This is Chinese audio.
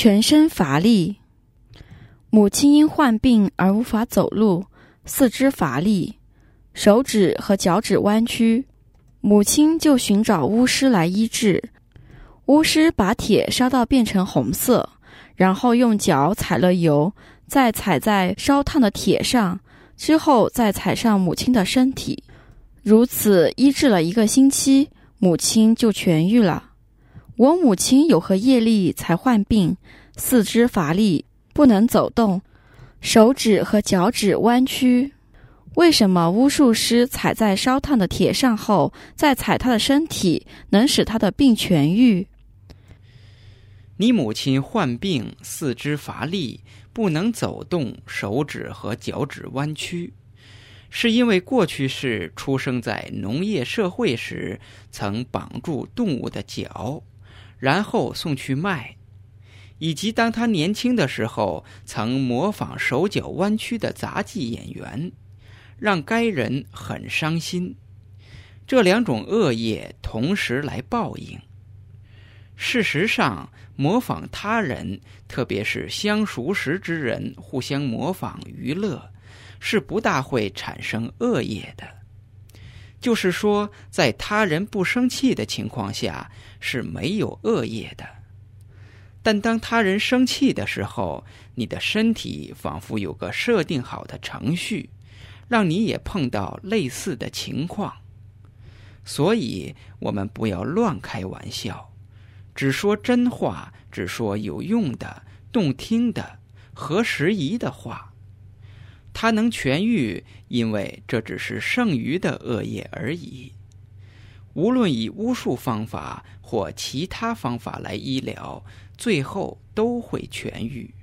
全身乏力。母亲因患病而无法走路，四肢乏力，手指和脚趾弯曲，母亲就寻找巫师来医治。巫师把铁烧到变成红色，然后用脚踩了油，再踩在烧烫的铁上，之后再踩上母亲的身体，如此医治了一个星期，母亲就痊愈了。我母亲有何业力才患病，四肢乏力，不能走动，手指和脚趾弯曲？为什么巫术师踩在烧烫的铁上后，再踩他的身体，能使他的病痊愈？你母亲患病，四肢乏力，不能走动，手指和脚趾弯曲，是因为过去是出生在农业社会时，曾绑住动物的脚，然后送去卖，以及当他年轻的时候，曾模仿手脚弯曲的杂技演员，让该人很伤心。这两种恶业同时来报应。事实上，模仿他人，特别是相熟识之人，互相模仿娱乐，是不大会产生恶业的。就是说，在他人不生气的情况下是没有恶业的。但当他人生气的时候，你的身体仿佛有个设定好的程序，让你也碰到类似的情况。所以，我们不要乱开玩笑。只说真话，只说有用的、动听的、合时宜的话。他能痊愈，因为这只是剩余的恶业而已。无论以巫术方法或其他方法来医疗，最后都会痊愈。